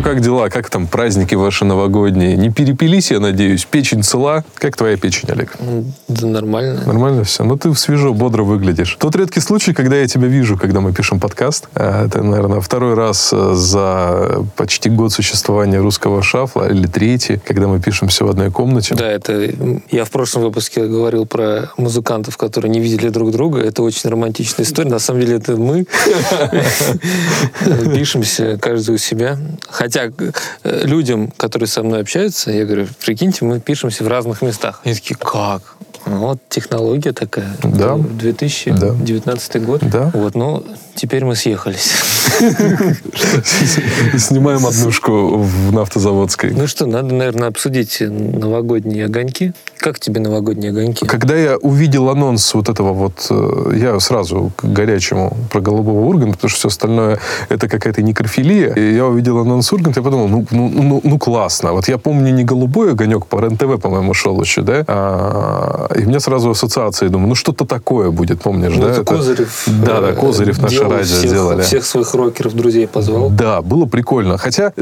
что, как дела? Как там праздники ваши новогодние? Не перепились, я надеюсь? Печень цела? Как твоя печень, Олег? Да нормально. Нормально все? Ну, ты свежо, бодро выглядишь. Тот редкий случай, когда я тебя вижу, когда мы пишем подкаст. А, это, наверное, второй раз э, за почти год существования русского шафла, или третий, когда мы пишемся в одной комнате. Да, это... Я в прошлом выпуске говорил про музыкантов, которые не видели друг друга. Это очень романтичная история. На самом деле, это мы пишемся каждый у себя. Хотя э, людям, которые со мной общаются, я говорю, прикиньте, мы пишемся в разных местах. Они такие, как? Вот технология такая. Да. 2019 да. год. Да. Вот, ну, теперь мы съехались. Снимаем однушку в Нафтозаводской. Ну что, надо, наверное, обсудить новогодние огоньки. Как тебе новогодние огоньки? Когда я увидел анонс вот этого вот, э, я сразу к горячему про голубого Урганта, потому что все остальное это какая-то некрофилия. И я увидел анонс Урганта, я подумал, ну, ну, ну, ну классно. Вот я помню не голубой огонек по РЕН-ТВ, по-моему, шел еще, да? А, и мне сразу ассоциации, думаю, ну что-то такое будет, помнишь, ну, да? Это Козырев. Да, да, Козырев наше радио всех, сделали. Всех своих рокеров, друзей позвал. Да, было прикольно. Хотя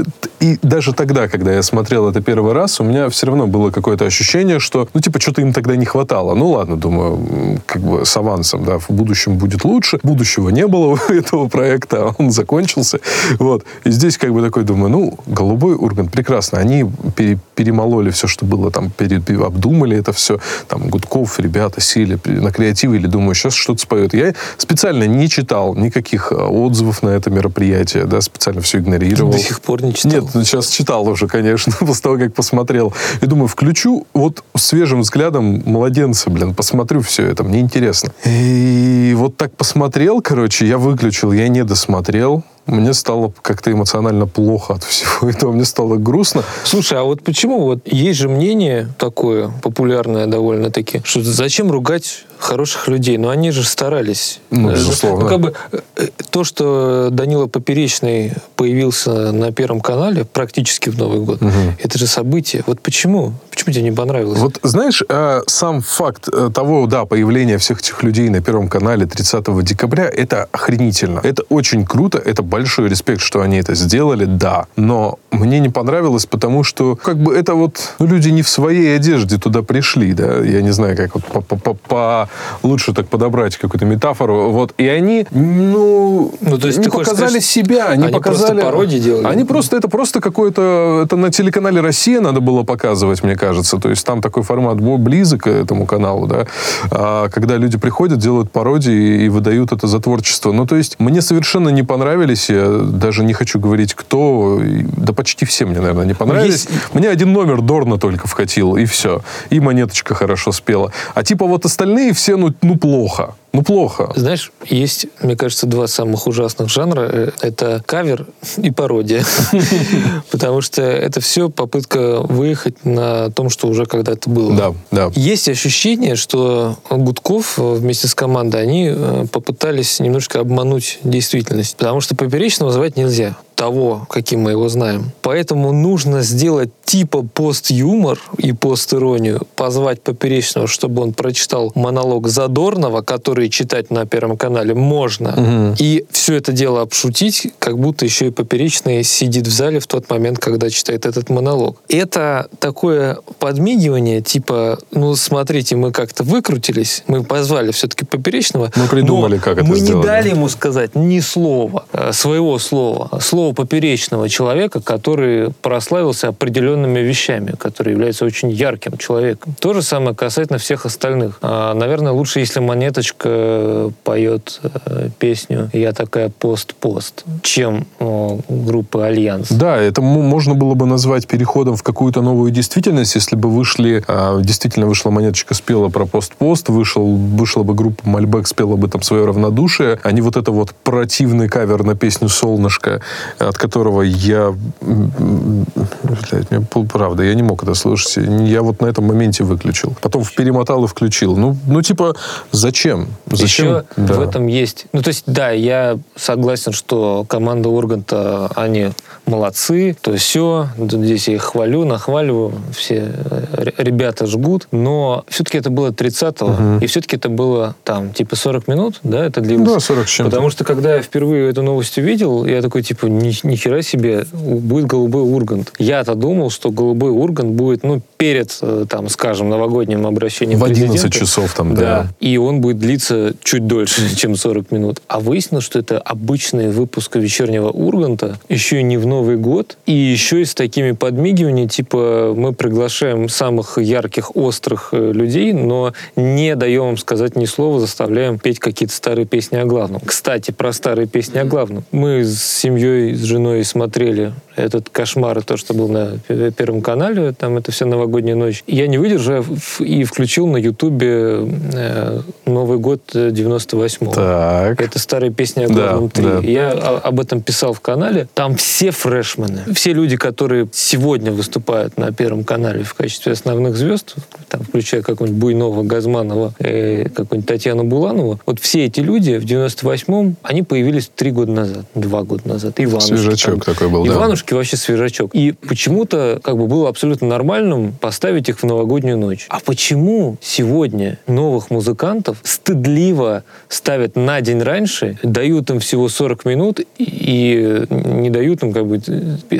и даже тогда, когда я смотрел это первый раз, у меня все равно было какое-то ощущение, что, ну, типа, что-то им тогда не хватало. Ну, ладно, думаю, как бы с авансом, да, в будущем будет лучше. Будущего не было у этого проекта, а он закончился. Вот. И здесь как бы такой думаю, ну, голубой Ургант, прекрасно. Они пере, перемололи все, что было там, пере, обдумали это все. Там Гудков, ребята сели на креативе или думаю, сейчас что-то споет. Я специально не читал никаких а, отзывов на это мероприятие, да, специально все игнорировал. До сих пор не читал? Нет, сейчас читал уже, конечно, после того, как посмотрел. И думаю, включу вот свежим взглядом младенца, блин, посмотрю все это, мне интересно. И вот так посмотрел, короче, я выключил, я не досмотрел мне стало как-то эмоционально плохо от всего этого, мне стало грустно. Слушай, а вот почему вот есть же мнение такое популярное довольно-таки, что зачем ругать хороших людей? Но они же старались. Ну, безусловно. Ну, как бы э, то, что Данила Поперечный появился на Первом канале практически в Новый год, угу. это же событие. Вот почему? Почему тебе не понравилось? Вот знаешь, э, сам факт э, того, да, появления всех этих людей на Первом канале 30 декабря, это охренительно. Это очень круто, это большой респект, что они это сделали, да. Но мне не понравилось, потому что как бы это вот ну, люди не в своей одежде туда пришли, да. Я не знаю, как вот по, по, по лучше так подобрать какую-то метафору. Вот и они, ну, ну то есть не показали сказать, себя, они, они показали. Просто пародии делали. Они просто это просто какое-то это на телеканале Россия надо было показывать, мне кажется. То есть там такой формат близок к этому каналу, да. А, когда люди приходят, делают пародии и выдают это за творчество. Ну то есть мне совершенно не понравились я даже не хочу говорить, кто. Да почти все мне, наверное, не понравились. Есть... Мне один номер Дорна только вкатил, и все. И монеточка хорошо спела. А типа вот остальные все, ну, ну плохо. Ну, плохо. Знаешь, есть, мне кажется, два самых ужасных жанра. Э, это кавер и пародия. Потому что это все попытка выехать на том, что уже когда-то было. Да, да. Есть ощущение, что Гудков вместе с командой, они э, попытались немножко обмануть действительность. Потому что поперечного звать нельзя того, каким мы его знаем. Поэтому нужно сделать типа пост-юмор и пост-иронию, позвать Поперечного, чтобы он прочитал монолог Задорнова, который читать на Первом канале можно, угу. и все это дело обшутить, как будто еще и Поперечный сидит в зале в тот момент, когда читает этот монолог. Это такое подмигивание, типа, ну, смотрите, мы как-то выкрутились, мы позвали все-таки Поперечного, мы придумали, как это мы сделали. не дали ему сказать ни слова, э, своего слова. Слово такого поперечного человека, который прославился определенными вещами, который является очень ярким человеком. То же самое касательно всех остальных. А, наверное, лучше, если Монеточка поет э, песню «Я такая пост-пост», чем э, группа «Альянс». Да, это можно было бы назвать переходом в какую-то новую действительность, если бы вышли, э, действительно вышла Монеточка, спела про пост-пост, вышел, вышла бы группа Мальбек, спела бы там свое равнодушие, а не вот это вот противный кавер на песню «Солнышко», от которого я... Блядь, мне, правда, я не мог это слушать. Я вот на этом моменте выключил. Потом перемотал и включил. Ну, ну типа, зачем? Зачем? Еще да. в этом есть... Ну, то есть, да, я согласен, что команда Урганта, они молодцы, то все. Здесь я их хвалю, нахваливаю. Все э, ребята жгут. Но все-таки это было 30-го. Угу. И все-таки это было там, типа, 40 минут, да, это длилось? Да, 40 с чем-то. Потому что, когда я впервые эту новость увидел, я такой, типа, ни, ни хера себе, будет голубой ургант. Я-то думал, что голубой ургант будет, ну, перед, э, там, скажем, новогодним обращением В 11 президента. часов там, да. Да. И он будет длиться чуть дольше, чем 40 минут. А выяснилось, что это обычный выпуск вечернего Урганта, еще и не в Новый год, и еще и с такими подмигиваниями, типа мы приглашаем самых ярких, острых э, людей, но не даем им сказать ни слова, заставляем петь какие-то старые песни о главном. Кстати, про старые песни о главном. Мы с семьей, с женой смотрели этот кошмар, то, что был на Первом канале, там это все новогодняя ночь. Я не выдержал и включил на Ютубе э, Новый год 98-го. Так. Это старые песни о главном Да, 3. да. Я об этом писал в канале. Там все фрешмены. Все люди, которые сегодня выступают на Первом канале в качестве основных звезд, там, включая какого-нибудь Буйнова, Газманова, э, какую-нибудь Татьяну Буланову, вот все эти люди в 98-м, они появились три года назад, два года назад. Иванушки. Свежачок там. такой был, да. Иванушки вообще свежачок. И почему-то как бы было абсолютно нормальным поставить их в новогоднюю ночь. А почему сегодня новых музыкантов стыдливо ставят на день раньше, дают им всего 40 минут и не дают им как бы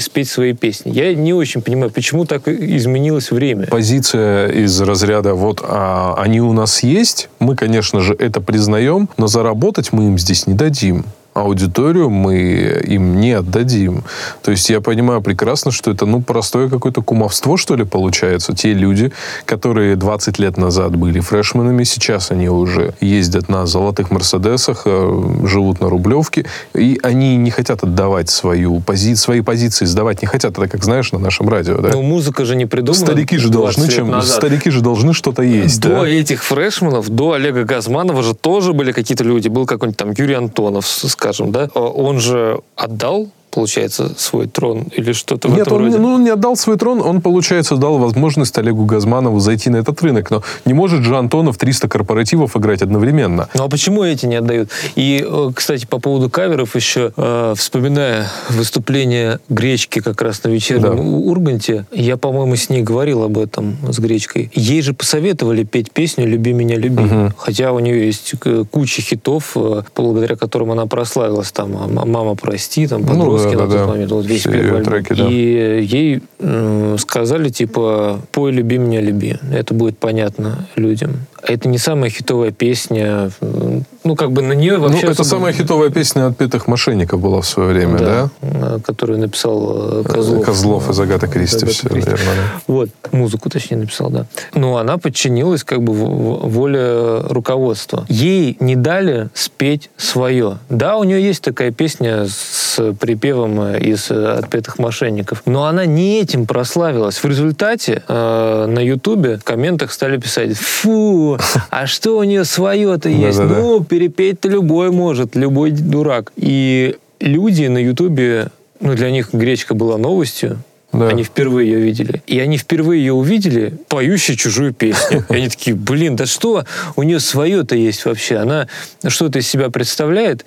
спеть свои песни? Я не очень понимаю, почему так изменилось время. Позиция из разряда вот а, они у нас есть, мы, конечно же, это признаем, но заработать мы им здесь не дадим. Аудиторию мы им не отдадим. То есть я понимаю прекрасно, что это ну простое какое-то кумовство, что ли, получается. Те люди, которые 20 лет назад были фрешменами, сейчас они уже ездят на золотых Мерседесах, э, живут на Рублевке, и они не хотят отдавать свою пози... свои позиции, сдавать не хотят. Это как, знаешь, на нашем радио, да? Но музыка же не придумана. Старики же 20 должны чем? назад. Старики же должны что-то есть, До да? этих фрешманов, до Олега Газманова же тоже были какие-то люди. Был какой-нибудь там Юрий Антонов, с- скажем, да? А Он же отдал, получается, свой трон или что-то в Нет, этом он, роде? ну, он не отдал свой трон, он, получается, дал возможность Олегу Газманову зайти на этот рынок. Но не может же Антонов 300 корпоративов играть одновременно. Ну а почему эти не отдают? И, э, кстати, по поводу каверов еще, э, вспоминая выступление Гречки как раз на вечернем Да. Урганте, я, по-моему, с ней говорил об этом, с Гречкой. Ей же посоветовали петь песню «Люби меня, люби». Мгм. Хотя у нее есть куча хитов, э, благодаря которым она прославилась. Там «А- «Мама, прости», там Ну, Да, на да, тот да. момент, вот весь Все первый ее альбом. треки, да. И ей м, сказали, типа, пой «Люби меня, люби». Это будет понятно людям. Это не самая хитовая песня. Ну, как бы на нее Ну, вообще... это особо- самая хитовая песня отпетых мошенников была в свое время, да? э, Которую написал э, Козлов. Козлов из Агаты Кристи, Агаты все, Кристи. наверное. да. Вот, музыку, точнее, написал, да. Но она подчинилась как бы воле руководства. Ей не дали спеть свое. Да, у нее есть такая песня с припевом э, из «Отпетых мошенников», но она не этим прославилась. В результате э, на Ютубе в комментах стали писать «Фу, а что у нее свое-то есть? Ну, перепеть-то любой может, любой дурак». И люди на Ютубе, ну, для них гречка была новостью, Да. они впервые ее видели. И они впервые ее увидели, поющей чужую песню. И они такие, блин, да что у нее свое-то есть вообще? Она что-то из себя представляет.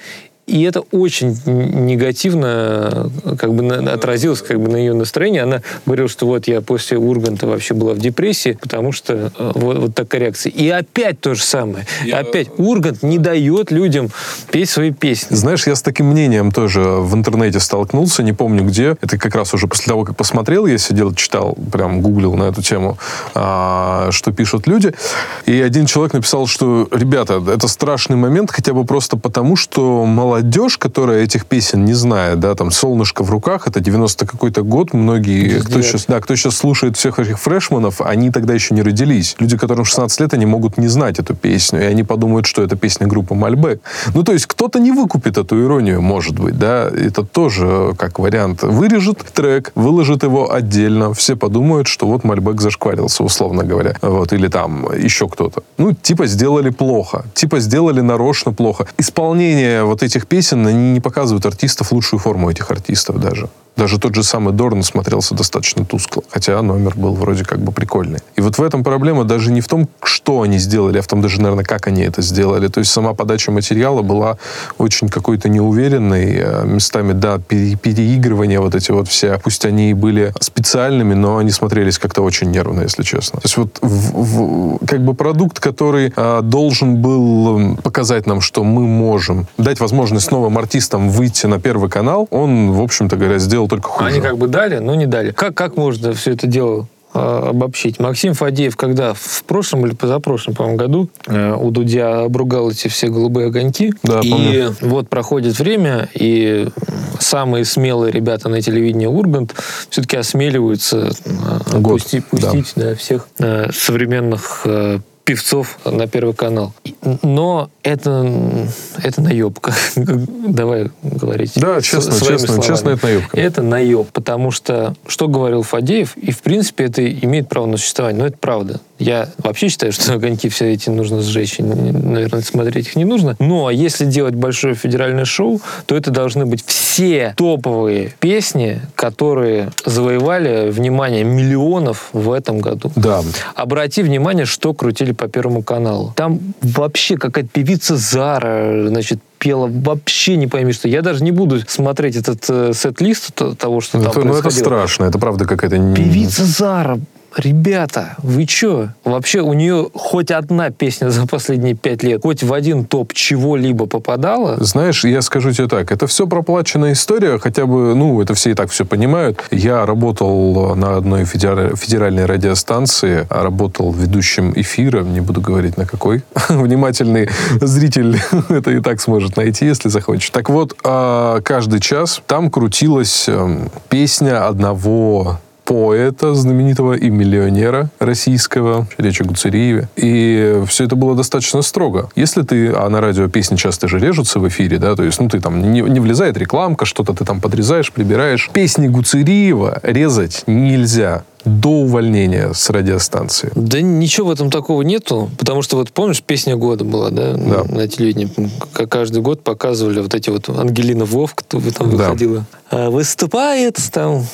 И это очень негативно э, как бы на- отразилось как бы на ее настроении. Она говорила, что вот я после Урганта вообще была в депрессии, потому что э, вот, вот такая реакция. И опять то же самое. Опять Ургант не дает людям петь свои песни. Знаешь, я с таким мнением тоже в интернете столкнулся, не помню где. Это как раз уже после того, как посмотрел, я сидел, читал, прям гуглил на эту тему, а, что пишут люди. И один человек написал, что, ребята, это страшный момент, хотя бы просто потому, что молодежь, которая этих песен не знает, да, там «Солнышко в руках», это 90 какой-то год, многие, кто сейчас, да, кто сейчас слушает всех этих фрешманов, они тогда еще не родились. Люди, которым 16 лет, они могут не знать эту песню, и они подумают, что это песня группы Мальбек. Ну, то есть кто-то не выкупит эту иронию, может быть, да, это тоже как вариант. Вырежет трек, выложит его отдельно, все подумают, что вот Мальбек зашкварился, условно говоря, вот, или там еще кто-то. Ну, типа сделали плохо, типа сделали нарочно плохо. Исполнение вот этих песен, они не показывают артистов лучшую форму этих артистов даже. Даже тот же самый Дорн смотрелся достаточно тускло, хотя номер был вроде как бы прикольный. И вот в этом проблема даже не в том, что они сделали, а в том даже, наверное, как они это сделали. То есть сама подача материала была очень какой-то неуверенной, э, местами, да, пере- переигрывания вот эти вот все, пусть они и были специальными, но они смотрелись как-то очень нервно, если честно. То есть вот в- в- как бы продукт, который э, должен был показать нам, что мы можем дать возможность возможность новым артистам выйти на Первый канал, он, в общем-то говоря, сделал только хуже. Они как бы дали, но не дали. Как, как можно все это дело э, обобщить. Максим Фадеев, когда в прошлом или позапрошлом, по-моему, году э, у Дудя обругал эти все голубые огоньки. Да, и помню. вот проходит время, и самые смелые ребята на телевидении Ургант все-таки осмеливаются э, Год, пусти- пустить да, всех э, современных певцов на Первый канал. Но это, это наебка. Давай говорить. Да, честно, честно, словами. честно, это наебка. Это наеб, потому что, что говорил Фадеев, и, в принципе, это имеет право на существование, но это правда. Я вообще считаю, что огоньки все эти нужно сжечь, и, наверное, смотреть их не нужно. Но если делать большое федеральное шоу, то это должны быть все топовые песни, которые завоевали внимание миллионов в этом году. Да. Обрати внимание, что крутили по Первому каналу. Там вообще какая-то певица Зара, значит, пела вообще не пойми что. Я даже не буду смотреть этот э, сет-лист того, что там Это, ну, это происходило. страшно. Это правда какая-то... Певица Зара. Ребята, вы чё? Вообще у нее хоть одна песня за последние пять лет, хоть в один топ чего-либо попадала, Знаешь, я скажу тебе так, это все проплаченная история, хотя бы, ну, это все и так все понимают. Я работал на одной федера- федеральной радиостанции, а работал ведущим эфира, не буду говорить на какой. Внимательный зритель это и так сможет найти, если захочет. Так вот, а, каждый час там крутилась эм, песня одного поэта знаменитого и миллионера российского, речь о Гуцериеве. И все это было достаточно строго. Если ты, а на радио песни часто же режутся в эфире, да, то есть, ну, ты там, не, не влезает рекламка, что-то ты там подрезаешь, прибираешь. Песни Гуцериева резать нельзя до увольнения с радиостанции. Да ничего в этом такого нету, потому что вот помнишь, песня года была, да, Да. на телевидении, как каждый год показывали вот эти вот Ангелина Вов, кто бы там Да. выходила. А Выступает там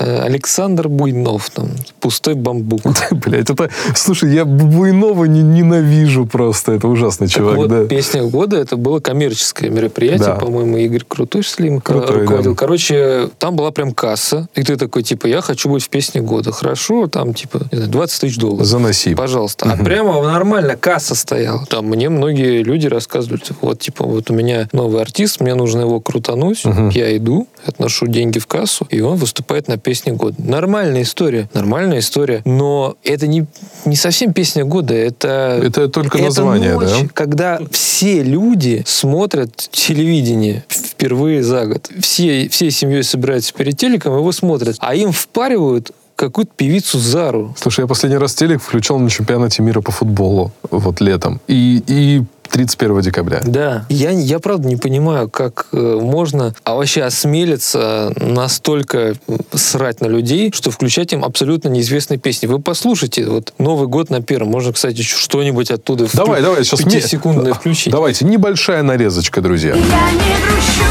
э, Александр Буйнов, там, пустой бамбук. Блять, это... Слушай, я Буйнова не, ненавижу просто. Это ужасный чувак, вот, да. песня года это было коммерческое мероприятие, Да. по-моему, Игорь Крутой, что ли, им Крутой, руководил. да. Короче, там была прям касса, и ты такой, типа, я хочу быть в песне года. Хорошо, там, типа, не знаю, 20 тысяч долларов. Заноси. Пожалуйста. А прямо нормально касса стояла. Там мне многие люди рассказывали, типа, вот, типа, вот у меня новый артист, мне нужно его крутануть, я иду, отношу деньги в кассу, и он выступает на песне года. Нормальная история, нормальная история, но это не, не совсем песня года, это... Это только это название, ночь, да? когда все люди смотрят телевидение впервые за год. Все, всей семьей собираются перед телеком, его смотрят, а им впаривают какую-то певицу Зару. Слушай, я последний раз телек включал на чемпионате мира по футболу вот летом. И, и 31 декабря. Да. Я, я правда не понимаю, как э, можно а вообще осмелиться настолько срать на людей, что включать им абсолютно неизвестные песни. Вы послушайте, вот Новый год на первом. Можно, кстати, что-нибудь оттуда в Давай, давай, сейчас мне... секундное включить. Давайте, небольшая нарезочка, друзья. Я не грущу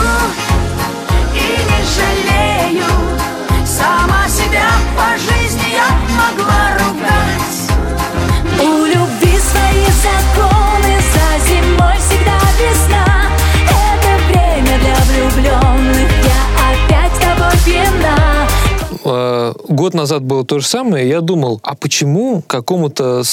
и не жалею Сама Год назад было то же самое. Я думал, а почему какому-то...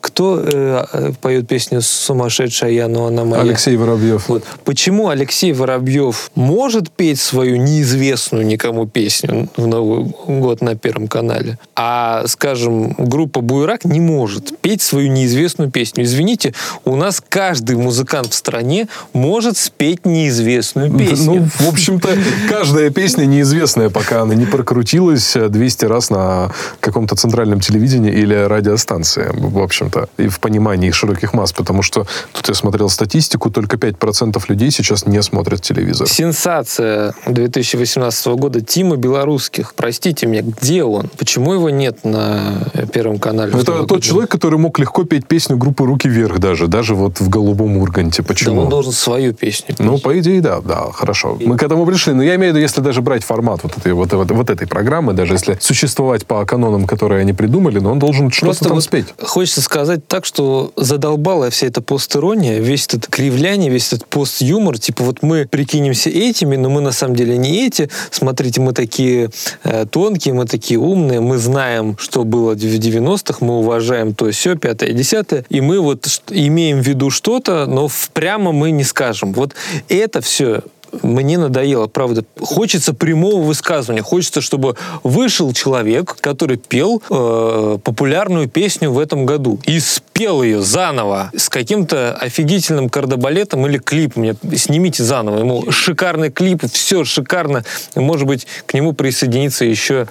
кто э, э, поет песню «Сумасшедшая я, но она моя»? Алексей Воробьев. Вот. Почему Алексей Воробьев может петь свою неизвестную никому песню в Новый год на Первом канале, а, скажем, группа Буйрак не может петь свою неизвестную песню? Извините, у нас каждый музыкант в стране может спеть неизвестную песню. Ну, в общем-то, каждая песня неизвестная, пока она не прокрутилась 200 раз на каком-то центральном телевидении или радиостанции, в общем-то, и в понимании широких масс, потому что тут я смотрел статистику, только 5% людей сейчас не смотрят телевизор. Сенсация 2018 года Тима Белорусских. Простите меня, где он? Почему его нет на Первом канале? Это тот год? человек, который мог легко петь песню группы «Руки вверх» даже, даже вот в «Голубом Урганте». Да Почему? он должен свою песню петь. Ну, по идее, да, да, хорошо. Мы к этому пришли. Но я имею в виду, если даже брать формат вот этой, вот, вот, вот этой программы, даже если существовать по канонам, которые они придумали, но он должен что-то там вот спеть. Хочется сказать так, что задолбала вся эта постирония, весь этот кривляние, весь этот пост-юмор. Типа вот мы прикинемся этими, но мы на самом деле не эти. Смотрите, мы такие э, тонкие, мы такие умные, мы знаем, что было в 90-х, мы уважаем то все, пятое, десятое, и мы вот имеем в виду что-то, но прямо мы не скажем. Вот это все мне надоело, правда. Хочется прямого высказывания. Хочется, чтобы вышел человек, который пел э, популярную песню в этом году и спел ее заново с каким-то офигительным кардебалетом или клипом. Мне снимите заново. Ему шикарный клип, все шикарно. Может быть, к нему присоединится еще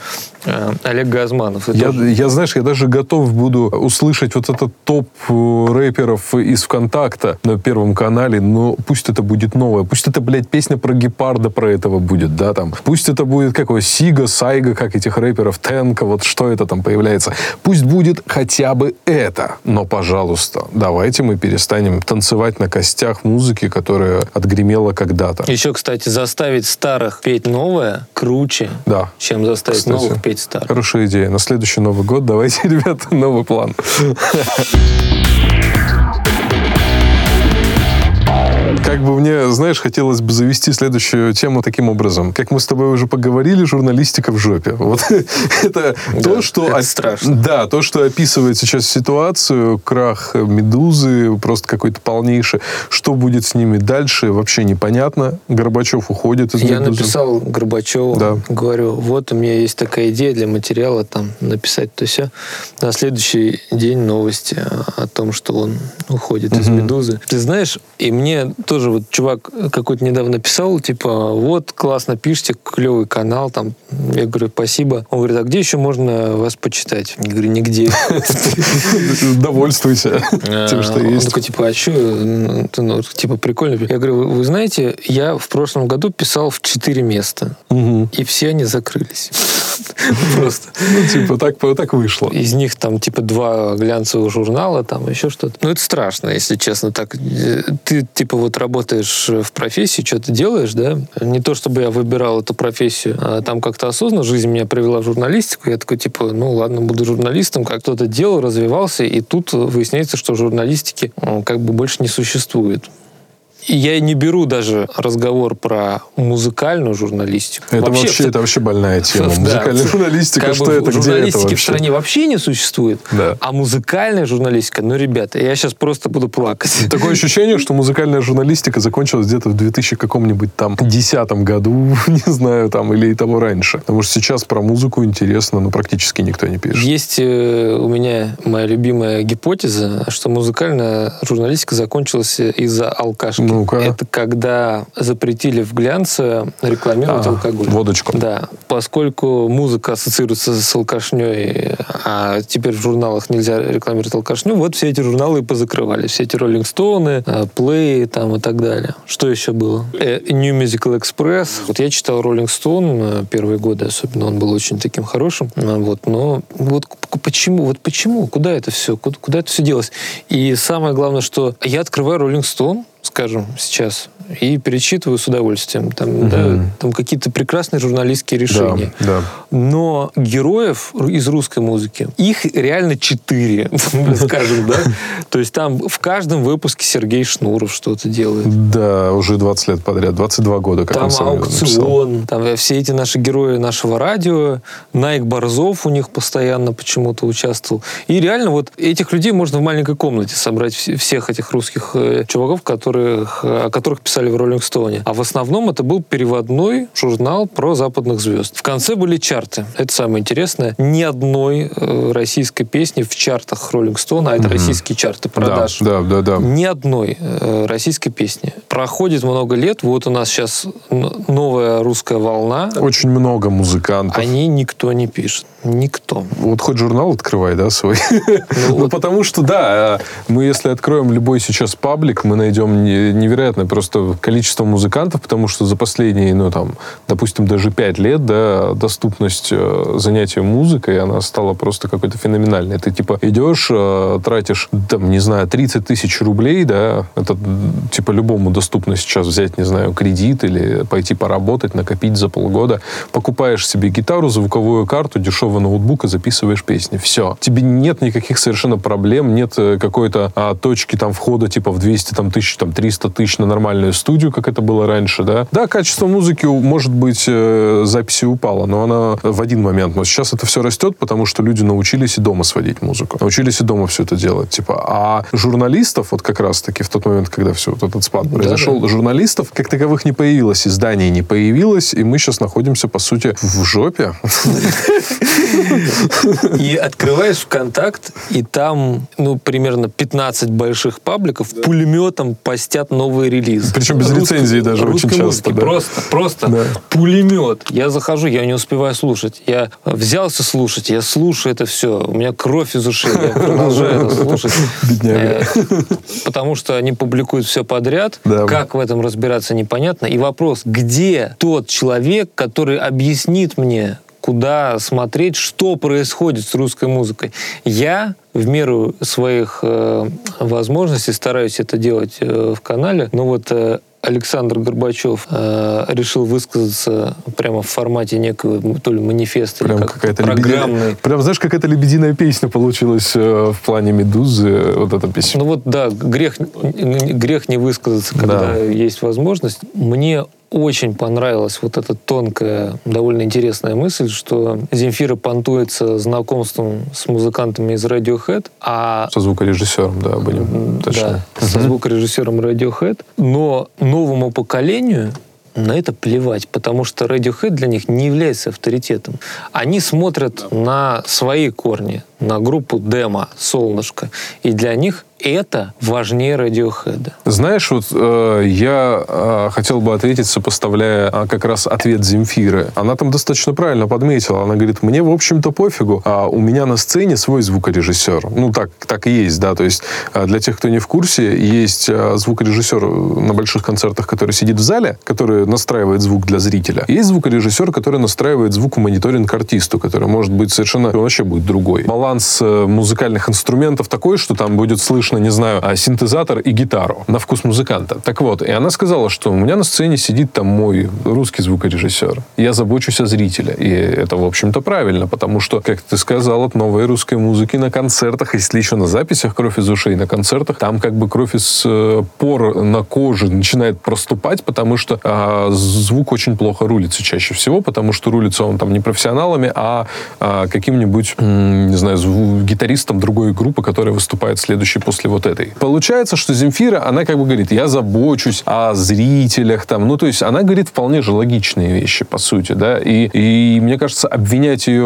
э, Олег Газманов. Я, тоже- я, знаешь, я даже готов буду услышать вот этот топ э, рэперов из ВКонтакта на Первом канале, но пусть это будет новое. Пусть это, блядь, песня про гепарда про этого будет, да, там. Пусть это будет какой Сига, Сайга, как этих рэперов, Тенка, вот что это там появляется. Пусть будет хотя бы это. Но, пожалуйста, давайте мы перестанем танцевать на костях музыки, которая отгремела когда-то. Еще, кстати, заставить старых петь новое круче, Да. чем заставить Кстати. новых петь старых. Хорошая идея. На следующий Новый год давайте, ребята, новый план. Как бы мне, знаешь, хотелось бы завести следующую тему таким образом. Как мы с тобой уже поговорили, журналистика в жопе. Вот это то, что... страшно. Да, то, что описывает сейчас ситуацию, крах «Медузы», просто какой-то полнейший. Что будет с ними дальше, вообще непонятно. Горбачев уходит из Я «Медузы». написал Горбачеву, Да. говорю, вот у меня есть такая идея для материала, там, написать то все. На следующий день новости о том, что он уходит из «Медузы». Ты знаешь, и мне тоже вот чувак какой-то недавно писал, типа, вот, классно пишете, клевый канал, там. Я говорю, спасибо. Он говорит, а где еще можно вас почитать? Я говорю, нигде. Довольствуйся тем, что Он есть. такой, типа, а что? Ну, типа, прикольно. Я говорю, вы, знаете, я в прошлом году писал в четыре места, и все они закрылись. Просто. Ну, типа, так, так вышло. Из них там, типа, два глянцевых журнала, там еще что-то. Ну, это страшно, если честно. Так, э, ты, типа, вот работаешь в профессии, что-то делаешь, да? Не то, чтобы я выбирал эту профессию, а там как-то осознанно жизнь меня привела в журналистику. Я такой, типа, ну, ладно, буду журналистом. Как кто-то делал, развивался, и тут выясняется, что журналистики э, как бы больше не существует. Я не беру даже разговор про музыкальную журналистику. Это вообще, в- это вообще больная тема. Да. Музыкальная журналистика, как что бы это, где это журналистики в вообще? стране вообще не существует. Да. А музыкальная журналистика, ну, ребята, я сейчас просто буду плакать. Такое ощущение, что музыкальная журналистика закончилась где-то в 2000 каком-нибудь там десятом году, не знаю, там, или и того раньше. Потому что сейчас про музыку интересно, но практически никто не пишет. Есть э, у меня моя любимая гипотеза, что музыкальная журналистика закончилась из-за алкашки. Ну-ка. Это когда запретили в глянце рекламировать А, алкоголь. водочку. Да, поскольку музыка ассоциируется с алкашней, а теперь в журналах нельзя рекламировать алкашню, вот все эти журналы и позакрывали. Все эти Роллинг Стоуны, Плей там и так далее. Что еще было? Э, New Musical Express. Вот я читал Роллинг Стоун первые годы, особенно он был очень таким хорошим. А, Вот, но вот почему? Вот почему? Куда это все? Куда, куда это все делось? И самое главное, что я открываю Роллинг Стоун, скажем, сейчас, и перечитываю с удовольствием. Там, да, там какие-то прекрасные журналистские Да, решения. да. Но героев из русской музыки, их реально четыре, скажем, да? То есть там в каждом выпуске Сергей Шнуров что-то делает. Да, уже 20 лет подряд, 22 года, как Там он написал. аукцион, там все эти наши герои нашего радио, Найк Борзов у них постоянно почему-то участвовал. И реально вот этих людей можно в маленькой комнате собрать вс- всех этих русских э, чуваков, которых, о которых писали в Роллинг Стоуне. А в основном это был переводной журнал про западных звезд. В конце были чарты. Это самое интересное. Ни одной э, российской песни в чартах Роллинг Стоуна, а это российские чарты продаж. Да, да, да. да. Ни одной э, российской песни. Проходит много лет, вот у нас сейчас новая русская волна, Очень много музыкантов. о ней никто не пишет. Никто. Вот хоть журнал открывай, да, свой. Ну, вот- потому что, да, мы если откроем любой сейчас паблик, мы найдем не- невероятное количество музыкантов, потому что за последние, ну, там, допустим, даже пять лет, да, доступность э, занятия музыкой, она стала просто какой-то феноменальной. Ты типа идешь, э, тратишь, там, не знаю, 30 тысяч рублей, да, это типа любому доступно сейчас взять, не знаю, кредит или пойти поработать, накопить за полгода. Покупаешь себе гитару, звуковую карту, дешевый ноутбук и записываешь песни. Все. Тебе нет никаких совершенно проблем, нет э, какой-то а, точки там входа типа в 200 там, тысяч, там 300 тысяч на нормальную студию, как это было раньше, да. Да, качество музыки, может быть, э, записи упало, но она в один момент. Но сейчас это все растет, потому что люди научились и дома сводить музыку. Научились и дома все это делать. Типа, а журналистов, вот как раз-таки в тот момент, когда все вот этот спад произошел, да. журналистов как таковых не появилось, изданий не появилось, и мы сейчас находимся, по сути, в жопе. И открываешь ВКонтакт, и там, ну, примерно 15 больших пабликов пулеметом постят новые релизы. Причем без Русской- рецензии даже очень часто, да. Просто, просто Да. пулемет. Я захожу, я не успеваю слушать. Я взялся слушать, я слушаю это все. У меня кровь из ушей. Я продолжаю это слушать. Бедняга. Э, Потому что они публикуют все подряд. Да. Как в этом разбираться, непонятно. И вопрос, где тот человек, который объяснит мне, куда смотреть, что происходит с русской музыкой. Я в меру своих э, возможностей стараюсь это делать э, в канале. Но вот э, Александр Горбачев э, решил высказаться прямо в формате некого то ли манифеста Прям или как какая-то программной. лебединая... Прям, знаешь, какая-то лебединая песня получилась э, в плане «Медузы», вот эта песня. Ну вот, да, грех, грех не высказаться, когда Да. есть возможность. Мне очень понравилась вот эта тонкая, довольно интересная мысль, что Земфира понтуется знакомством с музыкантами из Radiohead, а Со звукорежиссером, да, будем М, точнее. Да, со звукорежиссером Radiohead. Но новому поколению на это плевать, потому что Radiohead для них не является авторитетом. Они смотрят на свои корни, на группу Демо, Солнышко, и для них это важнее Radiohead. Знаешь, вот э, я э, хотел бы ответить, сопоставляя а, как раз ответ Земфиры. Она там достаточно правильно подметила. Она говорит, мне, в общем-то, пофигу. А у меня на сцене свой звукорежиссер. Ну, так, так и есть, да. То есть э, для тех, кто не в курсе, есть э, звукорежиссер на больших концертах, который сидит в зале, который настраивает звук для зрителя. Есть звукорежиссер, который настраивает звук мониторинг артисту, который может быть совершенно он вообще будет другой. Баланс э, музыкальных инструментов такой, что там будет слышно, не знаю, а, синтезатор и гитару на вкус музыканта. Так вот, и она сказала, что у меня на сцене сидит там мой русский звукорежиссер. Я забочусь о зрителе. И это, в общем-то, правильно, потому что, как ты сказал, от новой русской музыки на концертах, если еще на записях кровь из ушей, на концертах, там как бы кровь из э, пор на коже начинает проступать, потому что а, звук очень плохо рулится чаще всего, потому что рулится он там не профессионалами, а, а, каким-нибудь, не знаю, гитаристом другой группы, которая выступает следующей после вот этой. Получается, что Земфира, она как бы говорит, я забочусь о зрителях, там, ну, то есть она говорит вполне же логичные вещи, по сути, да, и, и мне кажется, обвинять ее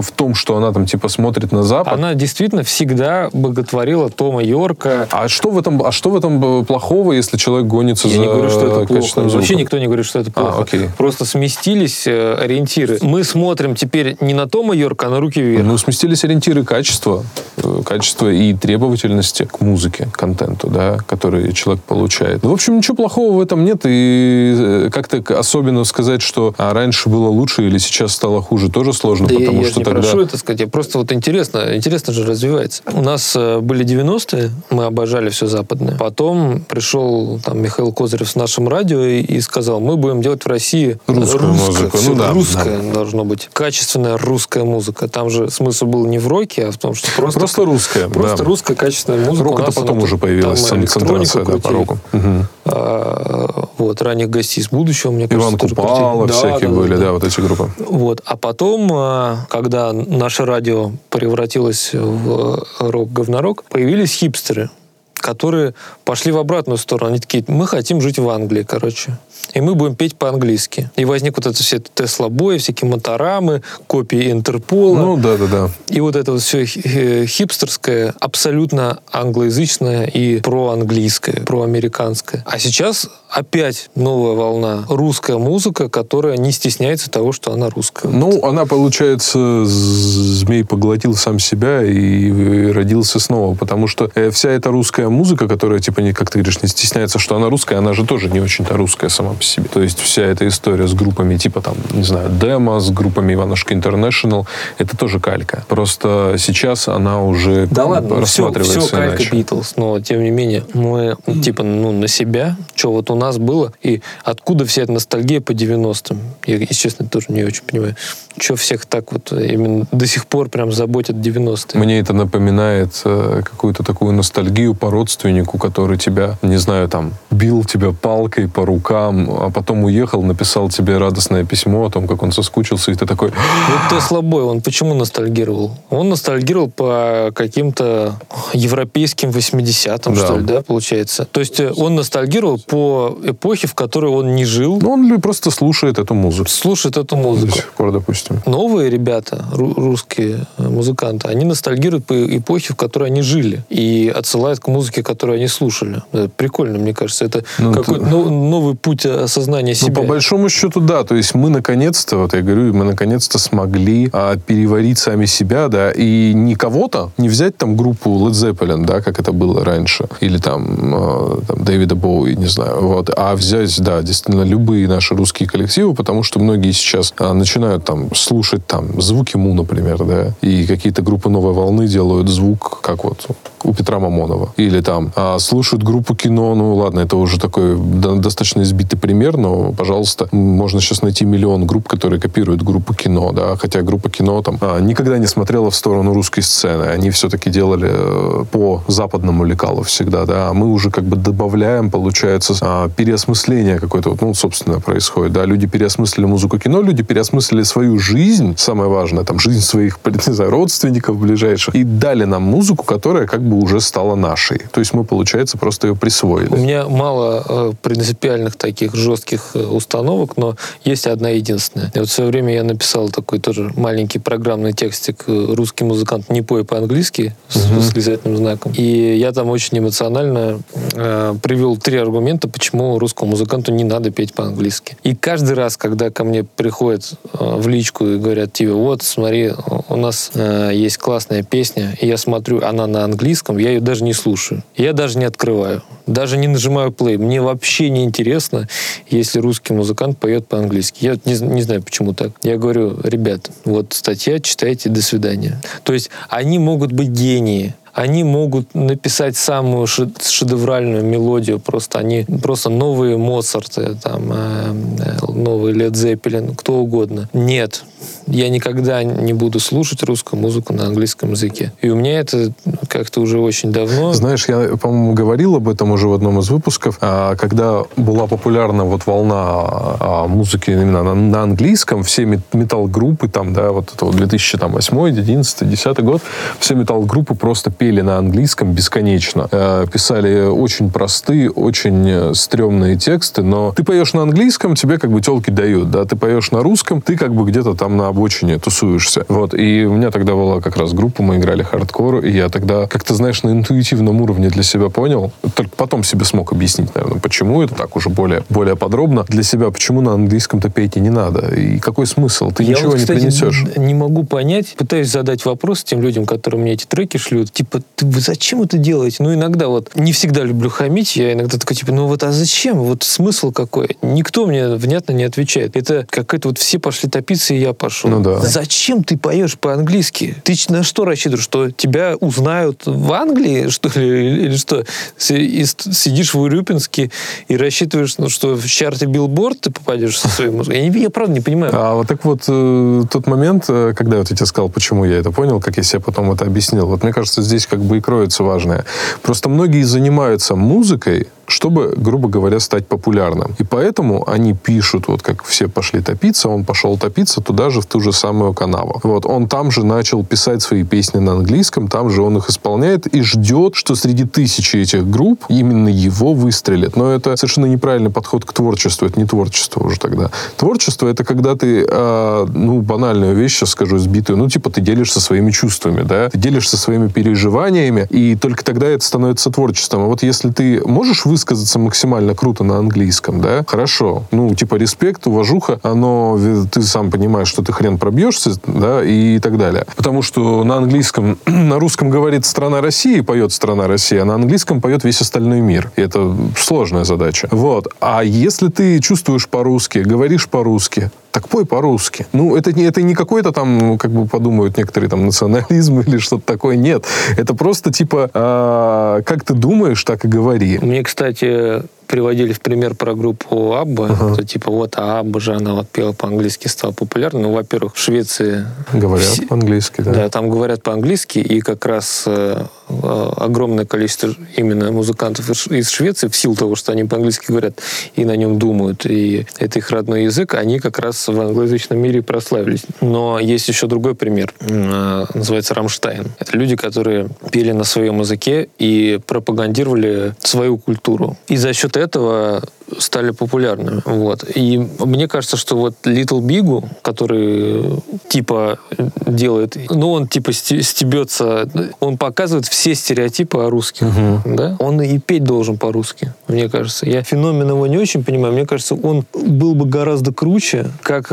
в том, что она там, типа, смотрит на Запад, Она действительно всегда боготворила Тома Йорка. а что в этом, а что в этом плохого, если человек гонится Я за не говорю, что это плохо. Вообще никто не говорит, что это А, плохо. окей. Просто сместились э, ориентиры. Мы смотрим теперь не на Тома Йорка, а на руки вверх. Ну, сместились ориентиры качества, э, качества и требовательности к музыке, к контенту, да, который человек получает. Ну, в общем, ничего плохого в этом нет, и э, как-то особенно сказать, что а, раньше было лучше или сейчас стало хуже, тоже сложно, Да потому я, что не тогда... прошу это сказать, я просто вот интересно, интересно же развивается. У нас э, были 90-е, мы обожали все западное. Потом пришел там Михаил Козырев с нашим радио и, и сказал, мы будем делать в России Русскую музыку. всё Ну да, русское должно быть, качественная русская музыка. Там же смысл был не в роке, а в том, что просто, Просто русская, просто да. русская качественная музыка. Рок это потом она уже там появилась, электронику концентрация, да, по року. Мгм. А, вот, ранних гостей из будущего, мне кажется, Иван Купала. Да, всякие да, были, да. да, вот эти группы. Вот. А потом, а, когда наше радио превратилось в рок-говнорок, появились хипстеры, которые пошли в обратную сторону. Они такие, мы хотим жить в Англии, короче. И мы будем петь по-английски. И возник вот это все Тесла-бои, всякие моторамы, копии Интерпола. Ну, да-да-да. И вот это вот все хипстерское, абсолютно англоязычное и проанглийское, проамериканское. А сейчас опять новая волна. Русская музыка, которая не стесняется того, что она русская. Ну, она, получается, змей поглотил сам себя и родился снова, потому что э, вся эта русская музыка, которая, типа, не, как ты говоришь, не стесняется, что она русская, она же тоже не очень-то русская сама по себе. То есть вся эта история с группами, типа, там, не знаю, Демо, с группами Иванушка Интернешнл, это тоже калька. Просто сейчас она уже Да ладно, все, рассматривается все калька иначе. Битлз, но тем не менее мы типа ну на себя, что вот у нас было и откуда вся эта ностальгия по 90-м. Я, если честно, тоже не очень понимаю, что всех так вот именно до сих пор прям заботят 90-е. Мне это напоминает э, какую-то такую ностальгию по родственнику, который тебя, не знаю, там, бил тебя палкой по рукам, а потом уехал, написал тебе радостное письмо о том, как он соскучился, и ты такой, Вот Тесла Бой, он почему ностальгировал? Он ностальгировал по каким-то европейским 80-м, Да. что ли, да, получается? То есть э, он ностальгировал по эпохе, в которой он не жил, ну, он просто слушает эту музыку. слушает эту До музыку. сих пор, допустим. Новые ребята, ру- русские э, музыканты, они ностальгируют по эпохе, в которой они жили, и отсылают к музыке, которую они слушали. Это прикольно, мне кажется. Это Ну, какой-то это- но- новый путь осознания Ну, себя. по большому счету, да. То есть мы наконец-то, вот я говорю, мы наконец-то смогли а, переварить сами себя, да, и не кого-то, не взять там группу Led Zeppelin, да, как это было раньше, или там, э, там Дэвида Боуи, не знаю, вот, а взять, да, действительно, любые наши русские коллективы, потому что многие сейчас а, начинают там слушать там звуки Му, например, да, и какие-то группы новой волны делают звук, как вот у Петра Мамонова. Или там а, слушают группу кино, ну ладно, это уже такой до- достаточно избитый пример, но, пожалуйста, можно сейчас найти миллион групп, которые копируют группу кино, да, хотя группа кино там а, никогда не смотрела в сторону русской сцены, они все-таки делали э, по западному лекалу всегда, да, а мы уже как бы добавляем, получается, а, переосмысление какое-то, вот, ну, собственно, происходит, да, люди переосмыслили музыку кино, люди переосмыслили свою жизнь, самое важное, там, жизнь своих, не знаю, родственников ближайших, и дали нам музыку, которая как бы уже стала нашей. То есть мы, получается, просто ее присвоили. У меня мало э, принципиальных таких жестких э, установок, но есть одна единственная. И вот в свое время я написал такой тоже маленький программный текстик э, «Русский музыкант не пой по-английски» с восклицательным знаком. И я там очень эмоционально э, привел три аргумента, почему русскому музыканту не надо петь по-английски. И каждый раз, когда ко мне приходят э, в личку и говорят, тебе, вот, смотри, у нас э, есть классная песня, и я смотрю, она на английском, я ее даже не слушаю. Я даже не открываю. Даже не нажимаю play. Мне вообще не интересно, если русский музыкант поет по-английски. Я не, не знаю, почему так. Я говорю, ребят, вот статья, читайте, до свидания. То есть они могут быть гении, они могут написать самую ше- шедевральную мелодию, просто они просто новые Моцарты, там, э, э, новый Лед Зеппелин, кто угодно. Нет, я никогда не буду слушать русскую музыку на английском языке. И у меня это как-то уже очень давно. Знаешь, я, по-моему, говорил об этом уже в одном из выпусков, а, когда была популярна вот волна а, музыки именно на, английском, все мет- метал-группы там, да, вот это вот 2008, 11, 10 год, все метал-группы просто пели на английском бесконечно. Э, Писали очень простые, очень э, стрёмные тексты, но ты поешь на английском, тебе как бы телки дают, да, ты поешь на русском, ты как бы где-то там на обочине тусуешься. Вот, и у меня тогда была как раз группа, мы играли хардкор, и я тогда, как-то, знаешь, на интуитивном уровне для себя понял, только потом себе смог объяснить, наверное, почему это так уже более, более подробно для себя, почему на английском-то петь и не надо, и какой смысл, ты Я ничего вот, не кстати, принесешь. Не могу понять, пытаюсь задать вопрос тем людям, которые мне эти треки шлют. Типа, ты, вы зачем это делаете? Ну, иногда вот, не всегда люблю хамить, я иногда такой, типа, ну вот, а зачем? Вот смысл какой? Никто мне внятно не отвечает. Это какая-то вот все пошли топиться, и я пошел. Ну да. Зачем ты поешь по-английски? Ты на что рассчитываешь? Что тебя узнают в Англии, что ли? Или что? Сидишь в Урюпинске и рассчитываешь, ну, что в чарты Билборд ты попадешь со своей музыкой? Я, не- я правда не понимаю. А вот так вот э, тот момент, э, когда вот я тебе сказал, почему я это понял, как я себе потом это объяснил, вот мне кажется, здесь как бы и кроется важное. Просто многие занимаются музыкой, чтобы, грубо говоря, стать популярным. И поэтому они пишут, вот как все пошли топиться, он пошел топиться туда же, в ту же самую канаву. Вот он там же начал писать свои песни на английском, там же он их исполняет и ждет, что среди тысячи этих групп именно его выстрелит. Но это совершенно неправильный подход к творчеству. Это не творчество уже тогда. Творчество — это когда ты, э, ну, банальную вещь сейчас скажу, сбитую, ну, типа ты делишься своими чувствами, да, ты делишься своими переживаниями, и только тогда это становится творчеством. А вот если ты можешь высказать высказаться максимально круто на английском, да, хорошо. Ну, типа, респект, уважуха, оно, ты сам понимаешь, что ты хрен пробьешься, да, и так далее. Потому что на английском, на русском говорит страна России, поет страна России, а на английском поет весь остальной мир. И это сложная задача. Вот. А если ты чувствуешь по-русски, говоришь по-русски, так пой по-русски. Ну, это не, это не какой-то там, ну, как бы подумают некоторые там национализм или что-то такое. Нет. Это просто типа, а, как ты думаешь, так и говори. Мне, кстати, приводили в пример про группу Абба. Что, типа, вот, а Абба же, она вот пела по-английски, стала популярной. Ну, во-первых, в Швеции... Говорят все- по-английски, да. Да, там говорят по-английски, и как раз э, э, огромное количество именно музыкантов из- Швеции, в силу того, что они по-английски говорят и на нем думают, и это их родной язык, они как раз в англоязычном мире прославились. Но есть еще другой пример, э, называется «Рамштайн». Это люди, которые пели на своем языке и пропагандировали свою культуру. И за счет этого стали популярными. Вот. И мне кажется, что вот Little Big, который типа делает, ну он типа сте- стебется, он показывает все стереотипы о русских, да? Он и петь должен по-русски, мне кажется. Я феномен его не очень понимаю. Мне кажется, он был бы гораздо круче, как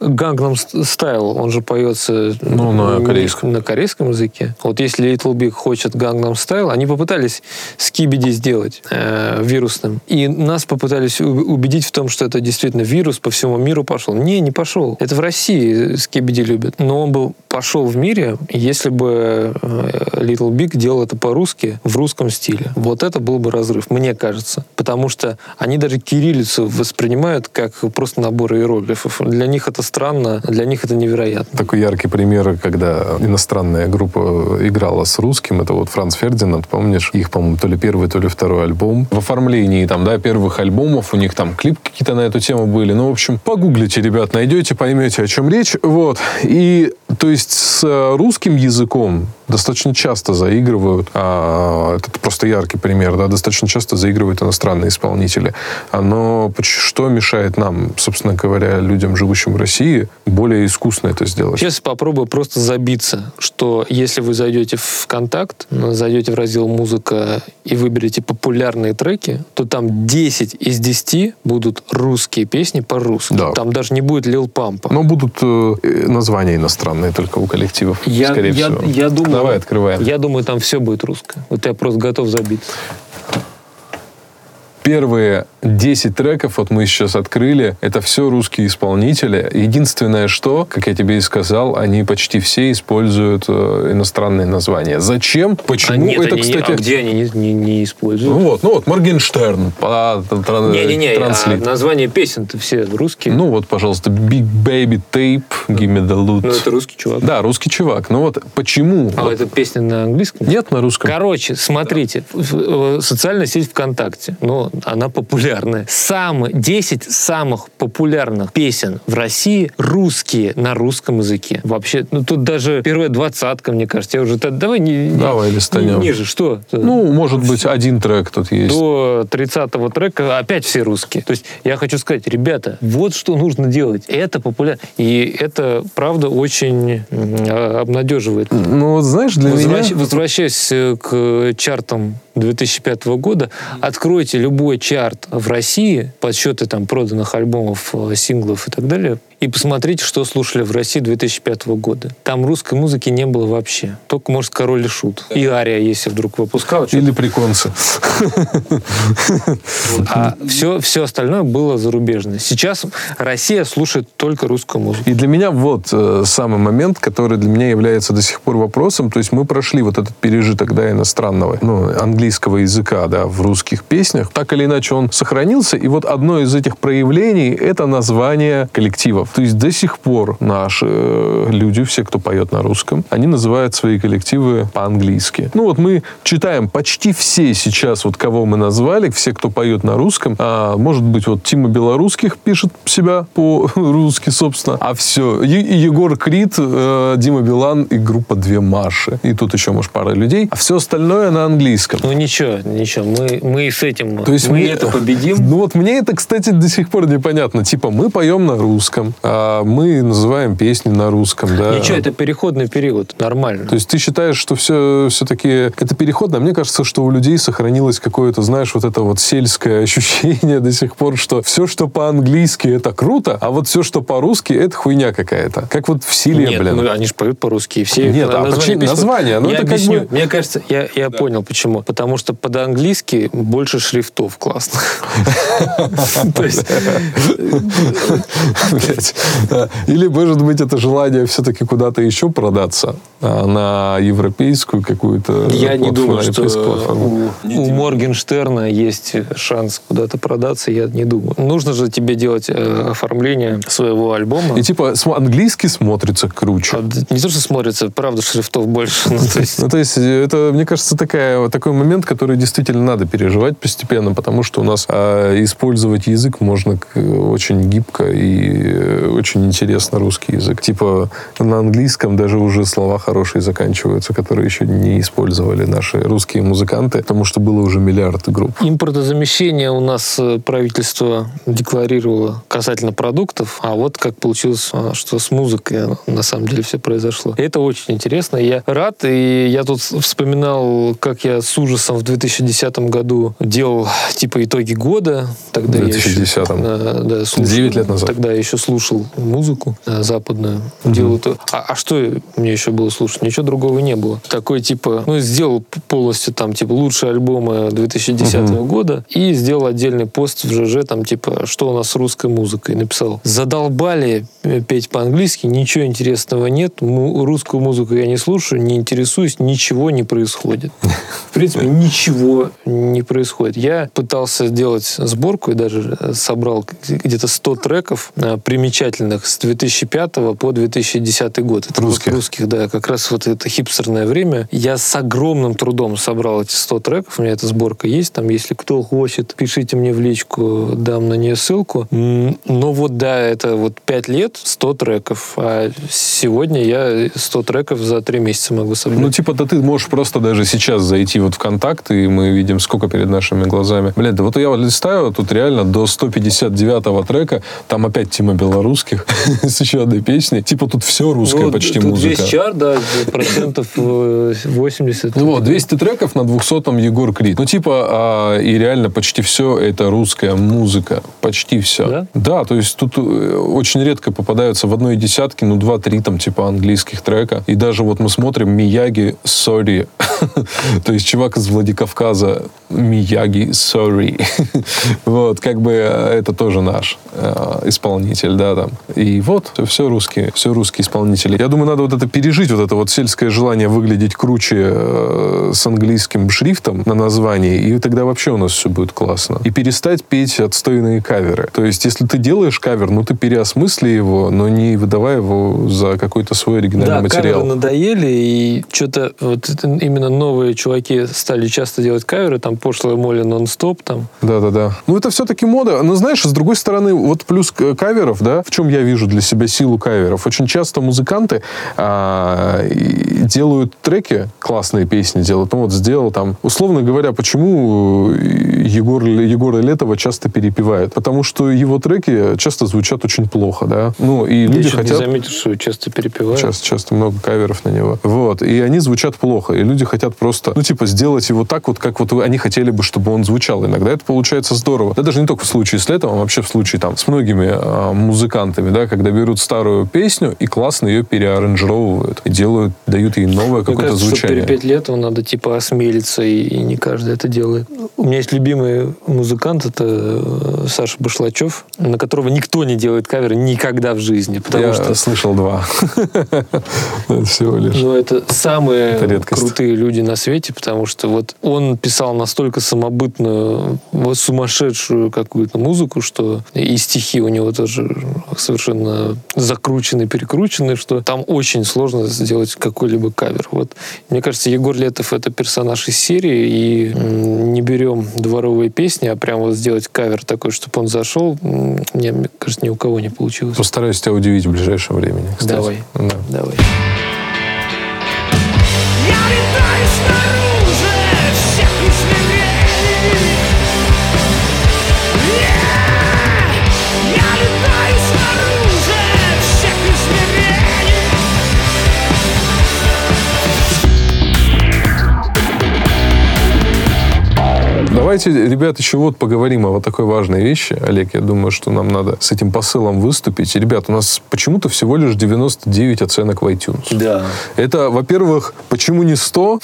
Гангнам Стайл, он же поется Ну, на корейском. на корейском языке. Вот если Little Big хочет Gangnam Style, они попытались скибиди сделать э, вирусным. И нас попытались убедить в том, что это действительно вирус по всему миру пошел. Не, не пошел. Это в России скибиди любят. Но он был пошел в мире, если бы э, Little Big делал это по-русски, в русском стиле. Вот это был бы разрыв, мне кажется. Потому что они даже кириллицу воспринимают как просто набор иероглифов. Для них это странно, для них это невероятно. Такой яркий пример, когда иностранная группа играла с русским, это вот Франц Фердинанд, помнишь? Их, по-моему, то ли первый, то ли второй альбом. В оформлении там, да, первых альбомов у них там клип какие-то на эту тему были. Ну, в общем, погуглите, ребят, найдете, поймете, о чем речь. Вот. И, то есть, с э, русским языком достаточно часто заигрывают, а, это просто яркий пример, да, достаточно часто заигрывают иностранные исполнители. Но что мешает нам, собственно говоря, людям, живущим в России, более искусно это сделать? Сейчас попробую просто забиться, что если вы зайдете в ВКонтакт, зайдете в раздел «Музыка» и выберете популярные треки, то там 10 из 10 будут русские песни по-русски. Да. Там даже не будет Лил Пампа. Но будут э, названия иностранные только у коллективов, я, скорее я, всего. я думаю, Давай открываем. Я думаю, там все будет русское. Вот я просто готов забиться. Первые 10 треков, вот мы сейчас открыли, это все русские исполнители. Единственное, что, как я тебе и сказал, они почти все используют э, иностранные названия. Зачем? Почему? а нет, это, они кстати... а где они не, не- не Ну используют? вот, ну вот, Моргенштерн. по- тран- Не-не-не, а название песен-то все русские. Ну вот, пожалуйста, Big Baby Tape, Give Me the Loot. Ну, это русский чувак. Да, русский чувак. Ну вот, почему? А Вот эта песня на английском? Нет на русском? Короче, смотрите, социальная сеть ВКонтакте, ну, она популярная. Самые, 10 самых популярных песен в России русские на русском языке. Вообще, ну, тут даже первая двадцатка, мне кажется. Я уже, давай не, Давай листанем. не- ниже, что? Ну, может быть, один трек тут есть. до 30-го трека опять все русские. То есть я хочу сказать, ребята, вот что нужно делать. Это популярно. И это, правда, очень а, обнадеживает. Ну, вот знаешь, для Возвращ- меня... Возвращаясь э, к чартам 2005 года, откройте любой чарт в России, подсчеты там проданных альбомов, э, синглов и так далее, и посмотрите, что слушали в России 2005 года. Там русской музыки не было вообще. Только, может, Король и Шут. И Ария, если вдруг выпускал. Или приконцы. А все, все остальное было зарубежное. Сейчас Россия слушает только русскую музыку. И для меня вот э, самый момент, который для меня является до сих пор вопросом. То есть мы прошли вот этот пережиток да, иностранного, ну, английского языка да, в русских песнях. Так или иначе он сохранился. И вот одно из этих проявлений — это название коллективов. То есть до сих пор наши э, люди, все, кто поет на русском, они называют свои коллективы по-английски. Ну вот мы читаем почти все сейчас, вот кого мы назвали, все, кто поет на русском. А, может быть, вот Тима Белорусских пишет себя по-русски, собственно. А все. Е- Егор Крид, э, Дима Билан и группа «Две Маши». И тут еще, может, пара людей. А все остальное на английском. Ну ничего, ничего, мы, мы и с этим, То есть мы мне- это победим. Ну вот мне это, кстати, до сих пор непонятно. Типа мы поем на русском, мы называем песни на русском, да. Ничего, это переходный период, нормально. То есть ты считаешь, что все, все-таки это переходно? А мне кажется, что у людей сохранилось какое-то, знаешь, вот это вот сельское ощущение до сих пор, что все, что по-английски, это круто, а вот все, что по-русски, это хуйня какая-то. Как вот в селе, Нет, блин. ну, они же поют по-русски, и все Нет, а почему- песен- название, ну, я это как объясню. бы- Мне кажется, я, я понял, почему. Потому что под-английски больше шрифтов классных. То есть, Да. Или, может быть, это желание все-таки куда-то еще продаться а, на европейскую какую-то я не думаю, что платформу. у, у Моргенштерна есть шанс куда-то продаться, я не думаю. Нужно же тебе делать э, оформление своего альбома. И типа английский смотрится круче. А, Не то, что смотрится, правда, шрифтов больше. Ну, то есть, Ну, то есть, э, это, мне кажется, такая, такой момент, который действительно надо переживать постепенно, потому что у нас а, использовать язык можно к- очень гибко и э, очень интересно русский язык. Типа на английском даже уже слова хорошие заканчиваются, которые еще не использовали наши русские музыканты, потому что было уже миллиард групп. Импортозамещение у нас э, правительство декларировало касательно продуктов, а вот как получилось, а, что с музыкой а, на самом деле все произошло. И это очень интересно. Я рад, и я тут вспоминал, как я с ужасом в 2010 году делал типа итоги года. Тогда В я еще, 2010-м. э, да, слушал- Девять лет назад. Тогда я еще слушал музыку э, западную. Делал это. А, а что мне еще было слушать? Ничего другого не было. Такой типа, ну, сделал полностью там типа лучшие альбомы 2010 года и сделал отдельный пост в ЖЖ там типа, что у нас с русской музыкой. Написал, задолбали э, петь по-английски, ничего интересного нет, русскую музыку я не слушаю, не интересуюсь, ничего не происходит. В принципе, ничего не происходит. Я пытался сделать сборку и даже э, собрал где-то 100 треков э, примечательных с 2005 по 2010 год. Это вот Русских. русских, да, как раз вот это хипстерное время. Я с огромным трудом собрал эти 100 треков, у меня эта сборка есть, там, если кто хочет, пишите мне в личку, дам на нее ссылку. Но вот, да, это вот 5 лет, 100 треков, а сегодня я 100 треков за 3 месяца могу собрать. Ну, типа, да ты можешь просто даже сейчас зайти вот в контакт, и мы видим, сколько перед нашими глазами. Блин, да вот я вот листаю, тут реально до 159-го трека, там опять тема белорусских с еще одной песней. Типа, тут все русская Ну, почти тут музыка. весь чар, да, процентов э, 80. Ну вот, 200 треков на 200-м Егор Крид. Ну, типа, а, и реально почти все это русская музыка. Почти все. Да? то есть тут э, очень редко попадаются в одной десятке, ну, два-три там, типа, английских трека. И даже вот мы смотрим Мияги Sorry. то есть чувак из Владикавказа Мияги Sorry. вот, как бы э, это тоже наш э, исполнитель, да, там. И вот, все русские, все русские исполнители. Я думаю, надо вот это пережить, вот это вот сельское желание выглядеть круче э, с английским шрифтом на названии, и тогда вообще у нас все будет классно. И перестать петь отстойные каверы. То есть, если ты делаешь кавер, ну ты переосмысли его, но не выдавай его за какой-то свой оригинальный Да, материал. каверы надоели, и что-то вот именно новые чуваки стали часто делать каверы, там пошлая моли нон-стоп, там. Да-да-да. Ну, это все-таки мода. Но, знаешь, с другой стороны, вот плюс к- каверов, да, в чем я вижу для себя силу каверов? Очень часто музыканты а, делают треки, классные песни делают. Ну, вот сделал там... Условно говоря, почему Егор, Егора Летова часто перепевают? Потому что его треки часто звучат очень плохо, да. Ну, и Я люди хотят... не заметил, что часто перепевают. Часто, часто много каверов на него. Вот. И они звучат плохо. И люди хотят просто, ну, типа, сделать его так вот, как вот они хотели бы, чтобы он звучал. Иногда это получается здорово. Да даже не только в случае с Летом, а вообще в случае там с многими а, музыкантами, да, когда берут старую песню и классно ее переаранжировывают. И делают, дают ей новое какое-то кажется, что звучание. перепеть летом надо типа осмелиться, и, и не каждый это делает. У меня есть любимый музыкант, это э, Саша Башлачев, на которого никто не делает кавер никогда в жизни, потому Я что слышал два. Это Всего лишь. Ну, это самые крутые люди на свете, потому что вот он писал настолько самобытную, вот сумасшедшую какую-то музыку, что и стихи у него тоже совершенно закручены, перекручены, что там очень сложно сделать какой-либо кавер. Вот мне кажется, Егор Летов это персонаж из серии, и не берем дворовые песни, а прям вот сделать кавер такой, чтобы он зашел, мне, мне кажется, ни у кого не получилось. Постараюсь тебя удивить в ближайшем времени. кстати. Давай. Да. Давай. Давайте, ребят, еще вот поговорим о вот такой важной вещи. Олег, я думаю, что нам надо с этим посылом выступить. И, ребят, у нас почему-то всего лишь 99 оценок в iTunes. Да. Это, во-первых, почему не 100?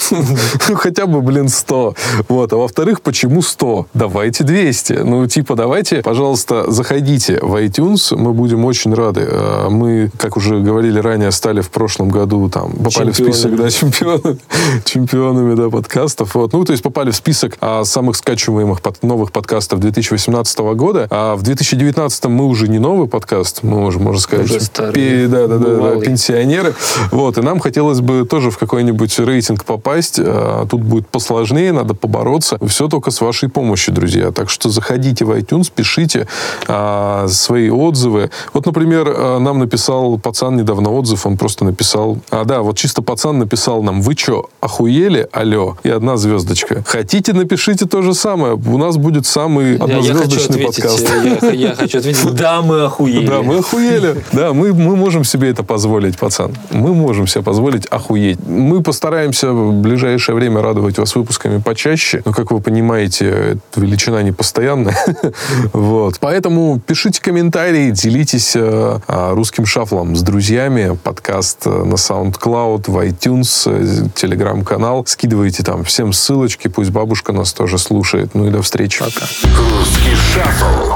Ну, хотя бы, блин, 100. Вот. А во-вторых, почему 100? Давайте 200. Ну, типа, давайте, пожалуйста, заходите в iTunes. Мы будем очень рады. А, Мы, как уже говорили ранее, стали в прошлом году, там, попали в список, да, чемпионами, чемпионами, да, подкастов. Вот. Ну, то есть попали в список а, самых скачиваемых под- новых подкастов 2018 года. А в 2019 мы уже не новый подкаст, мы уже, можно сказать, Уже старый, пе- да, да, да, да, пенсионеры. Вот, и нам хотелось бы тоже в какой-нибудь рейтинг попасть. А, Тут будет посложнее, надо побороться. Все только с вашей помощью, друзья. Так что заходите в iTunes, пишите а, свои отзывы. Вот, например, а, нам написал пацан недавно отзыв, он просто написал... А, да, вот чисто пацан написал нам, вы что, охуели? Алло. И одна звездочка. Хотите, напишите то же самое. У нас будет самый Я, я хочу однозвездочный подкаст. э, я, я хочу ответить, да, мы охуели. Да, мы охуели. Да, мы, мы можем себе это позволить, пацан. Мы можем себе позволить охуеть. Мы постараемся в ближайшее время радовать вас выпусками почаще. Но, как вы понимаете, величина не постоянная. Вот. Поэтому пишите комментарии, делитесь э, а, русским шафлом с друзьями. Подкаст э, на SoundCloud, в iTunes, э, телеграм-канал. Скидывайте там всем ссылочки. Пусть бабушка нас тоже слушает. Ну и до встречи. Пока. Русский шаффл.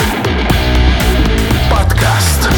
Подкаст.